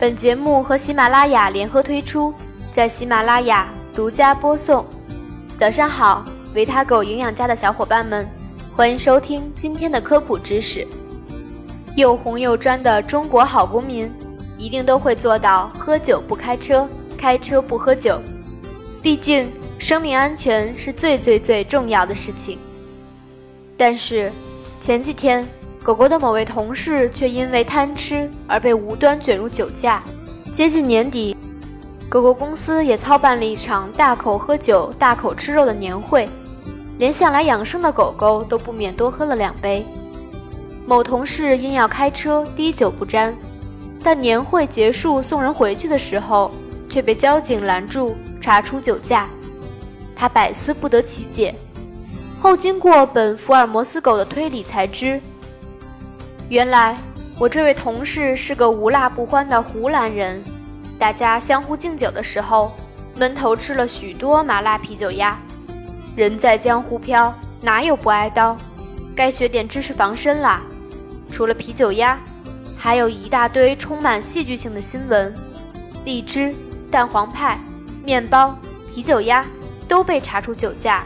本节目和喜马拉雅联合推出，在喜马拉雅独家播送。早上好，维他狗营养家的小伙伴们，欢迎收听今天的科普知识。又红又专的中国好公民，一定都会做到喝酒不开车，开车不喝酒。毕竟，生命安全是最最最重要的事情。但是，前几天。狗狗的某位同事却因为贪吃而被无端卷入酒驾。接近年底，狗狗公司也操办了一场大口喝酒、大口吃肉的年会，连向来养生的狗狗都不免多喝了两杯。某同事因要开车，滴酒不沾，但年会结束送人回去的时候，却被交警拦住，查出酒驾。他百思不得其解，后经过本福尔摩斯狗的推理才知。原来我这位同事是个无辣不欢的湖南人，大家相互敬酒的时候，闷头吃了许多麻辣啤酒鸭。人在江湖飘，哪有不挨刀？该学点知识防身啦。除了啤酒鸭，还有一大堆充满戏剧性的新闻：荔枝、蛋黄派、面包、啤酒鸭都被查出酒驾。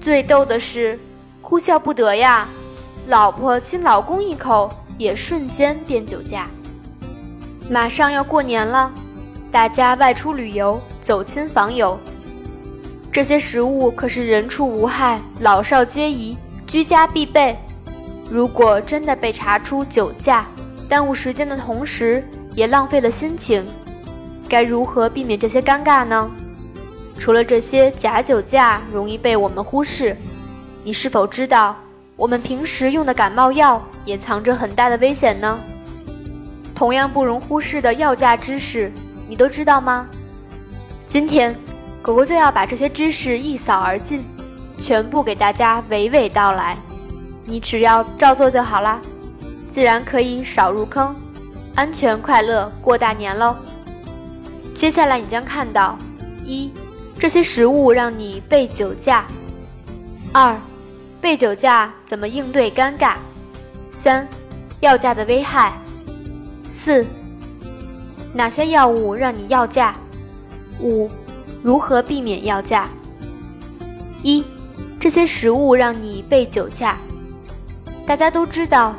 最逗的是，哭笑不得呀。老婆亲老公一口，也瞬间变酒驾。马上要过年了，大家外出旅游，走亲访友，这些食物可是人畜无害，老少皆宜，居家必备。如果真的被查出酒驾，耽误时间的同时，也浪费了心情，该如何避免这些尴尬呢？除了这些假酒驾容易被我们忽视，你是否知道？我们平时用的感冒药也藏着很大的危险呢。同样不容忽视的药价知识，你都知道吗？今天，狗狗就要把这些知识一扫而尽，全部给大家娓娓道来。你只要照做就好啦，自然可以少入坑，安全快乐过大年喽。接下来你将看到：一，这些食物让你被酒驾；二。被酒驾怎么应对尴尬？三、药驾的危害。四、哪些药物让你药驾？五、如何避免药驾？一、这些食物让你被酒驾。大家都知道，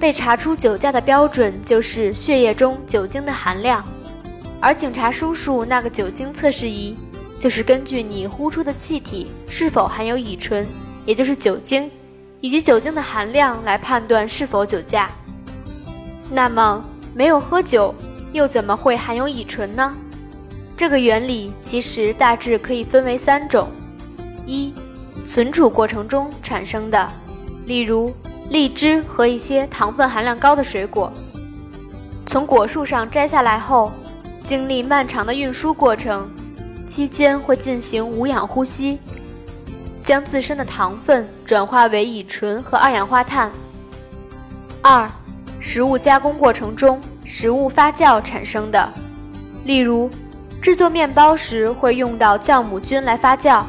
被查出酒驾的标准就是血液中酒精的含量，而警察叔叔那个酒精测试仪，就是根据你呼出的气体是否含有乙醇。也就是酒精，以及酒精的含量来判断是否酒驾。那么，没有喝酒，又怎么会含有乙醇呢？这个原理其实大致可以分为三种：一、存储过程中产生的，例如荔枝和一些糖分含量高的水果，从果树上摘下来后，经历漫长的运输过程，期间会进行无氧呼吸。将自身的糖分转化为乙醇和二氧化碳。二、食物加工过程中食物发酵产生的，例如制作面包时会用到酵母菌来发酵，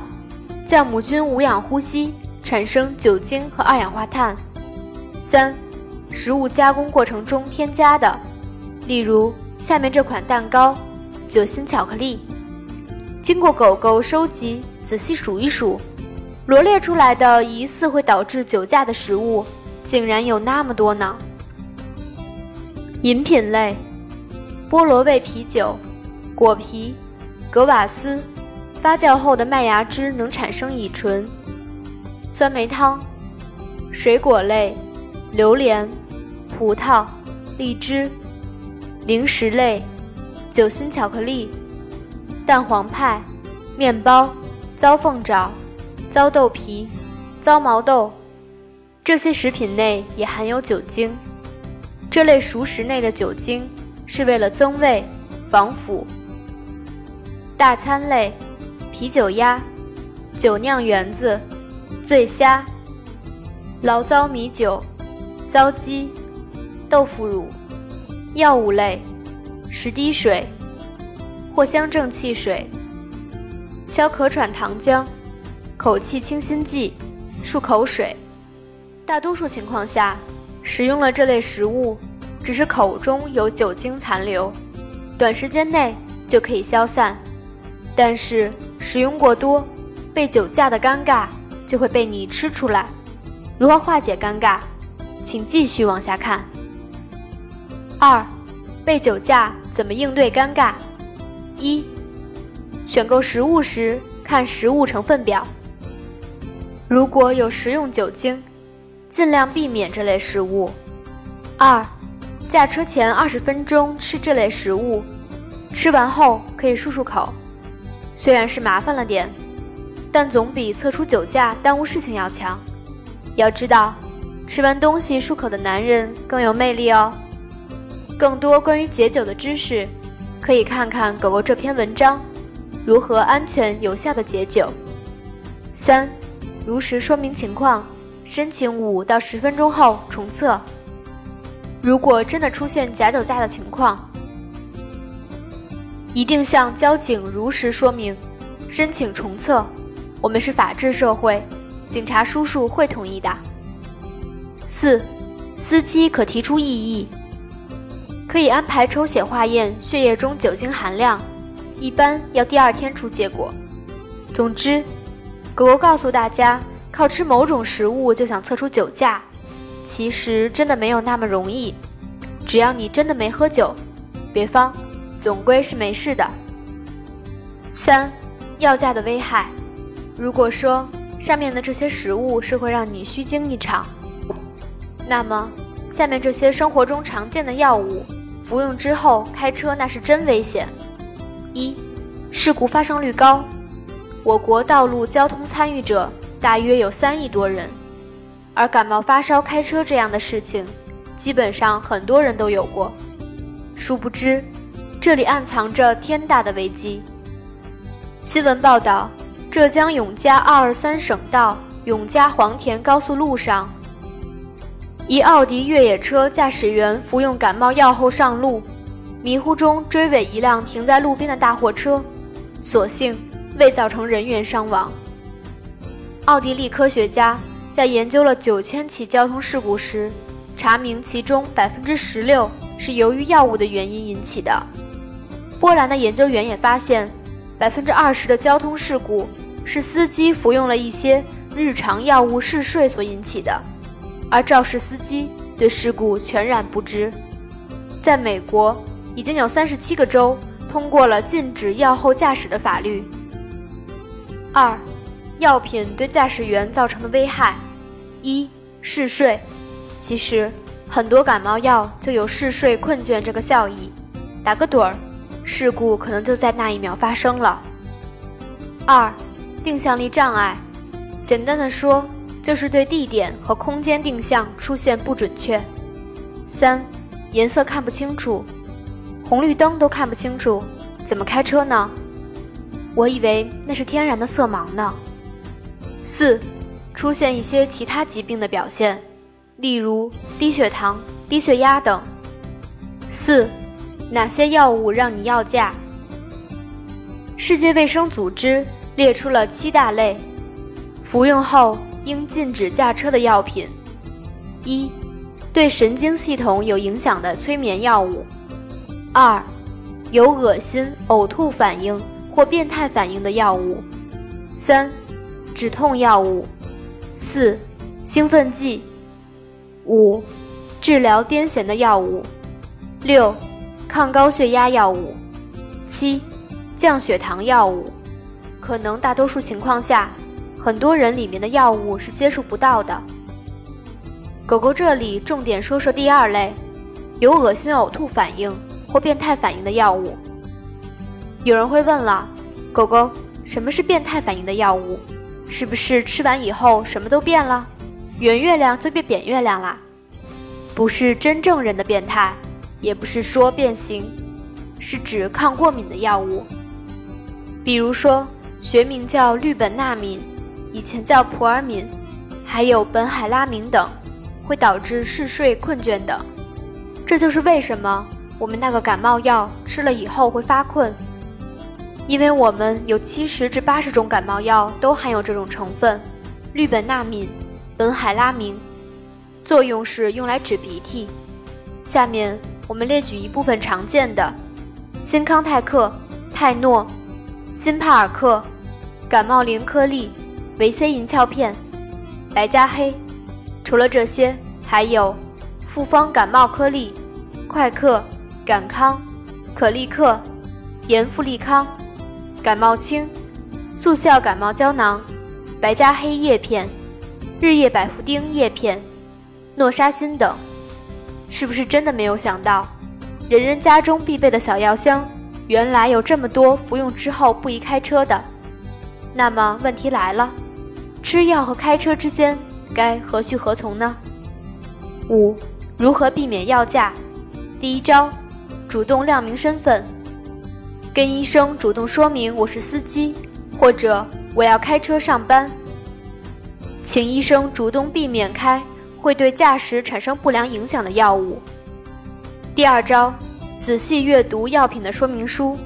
酵母菌无氧呼吸产生酒精和二氧化碳。三、食物加工过程中添加的，例如下面这款蛋糕，酒心巧克力，经过狗狗收集，仔细数一数。罗列出来的疑似会导致酒驾的食物，竟然有那么多呢！饮品类，菠萝味啤酒、果皮、格瓦斯，发酵后的麦芽汁能产生乙醇；酸梅汤，水果类，榴莲、葡萄、荔枝；零食类，酒心巧克力、蛋黄派、面包、糟凤爪。糟豆皮、糟毛豆，这些食品内也含有酒精。这类熟食内的酒精是为了增味、防腐。大餐类，啤酒鸭、酒酿圆子、醉虾、醪糟米酒、糟鸡、豆腐乳。药物类，十滴水、藿香正气水、消咳喘糖浆。口气清新剂、漱口水，大多数情况下，食用了这类食物，只是口中有酒精残留，短时间内就可以消散。但是食用过多，被酒驾的尴尬就会被你吃出来。如何化解尴尬？请继续往下看。二，被酒驾怎么应对尴尬？一，选购食物时看食物成分表，如果有食用酒精，尽量避免这类食物。二，驾车前二十分钟吃这类食物，吃完后可以漱漱口，虽然是麻烦了点，但总比测出酒驾耽误事情要强。要知道，吃完东西漱口的男人更有魅力哦。更多关于解酒的知识，可以看看狗狗这篇文章：如何安全有效的解酒。三，如实说明情况，申请五到十分钟后重测。如果真的出现假酒驾的情况，一定向交警如实说明，申请重测。我们是法治社会。警察叔叔会同意的。四，司机可提出异议，可以安排抽血化验血液中酒精含量，一般要第二天出结果。总之，狗狗告诉大家，靠吃某种食物就想测出酒驾，其实真的没有那么容易。只要你真的没喝酒，别慌，总归是没事的。三，药驾的危害，如果说。上面的这些食物是会让你虚惊一场，那么下面这些生活中常见的药物，服用之后开车那是真危险。一，事故发生率高，我国道路交通参与者大约有三亿多人，而感冒发烧开车这样的事情，基本上很多人都有过。殊不知，这里暗藏着天大的危机。新闻报道。浙江永嘉二二三省道永嘉黄田高速路上，一奥迪越野车驾驶员服用感冒药后上路，迷糊中追尾一辆停在路边的大货车，所幸未造成人员伤亡。奥地利科学家在研究了九千起交通事故时，查明其中百分之十六是由于药物的原因引起的。波兰的研究员也发现，百分之二十的交通事故。是司机服用了一些日常药物嗜睡所引起的，而肇事司机对事故全然不知。在美国，已经有三十七个州通过了禁止药后驾驶的法律。二，药品对驾驶员造成的危害：一，嗜睡。其实很多感冒药就有嗜睡困倦这个效益，打个盹儿，事故可能就在那一秒发生了。二。定向力障碍，简单的说，就是对地点和空间定向出现不准确。三，颜色看不清楚，红绿灯都看不清楚，怎么开车呢？我以为那是天然的色盲呢。四，出现一些其他疾病的表现，例如低血糖、低血压等。四，哪些药物让你要驾？世界卫生组织。列出了七大类，服用后应禁止驾车的药品：一、对神经系统有影响的催眠药物；二、有恶心、呕吐反应或变态反应的药物；三、止痛药物；四、兴奋剂；五、治疗癫痫的药物；六、抗高血压药物；七、降血糖药物。可能大多数情况下，很多人里面的药物是接触不到的。狗狗这里重点说说第二类，有恶心、呕吐反应或变态反应的药物。有人会问了，狗狗什么是变态反应的药物？是不是吃完以后什么都变了，圆月亮就变扁月亮啦？不是真正人的变态，也不是说变形，是指抗过敏的药物，比如说。学名叫氯苯那敏，以前叫普尔敏，还有苯海拉明等，会导致嗜睡、困倦等。这就是为什么我们那个感冒药吃了以后会发困，因为我们有七十至八十种感冒药都含有这种成分，氯苯那敏、苯海拉明，作用是用来止鼻涕。下面我们列举一部分常见的，新康泰克、泰诺、新帕尔克、感冒灵颗粒、维 C 银翘片、白加黑。除了这些，还有复方感冒颗粒、快克、感康、可利克、盐富利康、感冒清、速效感冒胶囊、白加黑叶片、日夜百服丁叶片、诺沙辛等。是不是真的没有想到，人人家中必备的小药箱，原来有这么多服用之后不宜开车的？那么问题来了，吃药和开车之间该何去何从呢？五、如何避免药驾？第一招，主动亮明身份，跟医生主动说明我是司机，或者我要开车上班，请医生主动避免开。会对驾驶产生不良影响的药物。第二招，仔细阅读药品的说明书，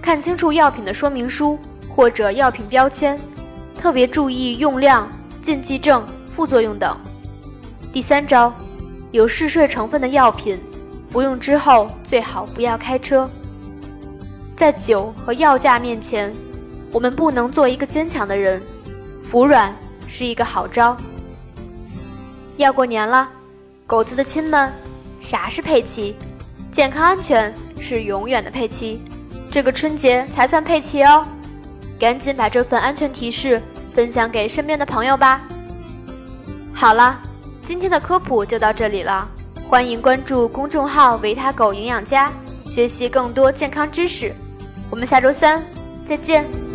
看清楚药品的说明书或者药品标签，特别注意用量、禁忌症、副作用等。第三招，有嗜睡成分的药品，服用之后最好不要开车。在酒和药价面前，我们不能做一个坚强的人，服软是一个好招。要过年了，狗子的亲们，啥是佩奇？健康安全是永远的佩奇，这个春节才算佩奇哦！赶紧把这份安全提示分享给身边的朋友吧。好了，今天的科普就到这里了，欢迎关注公众号“维他狗营养家”，学习更多健康知识。我们下周三再见。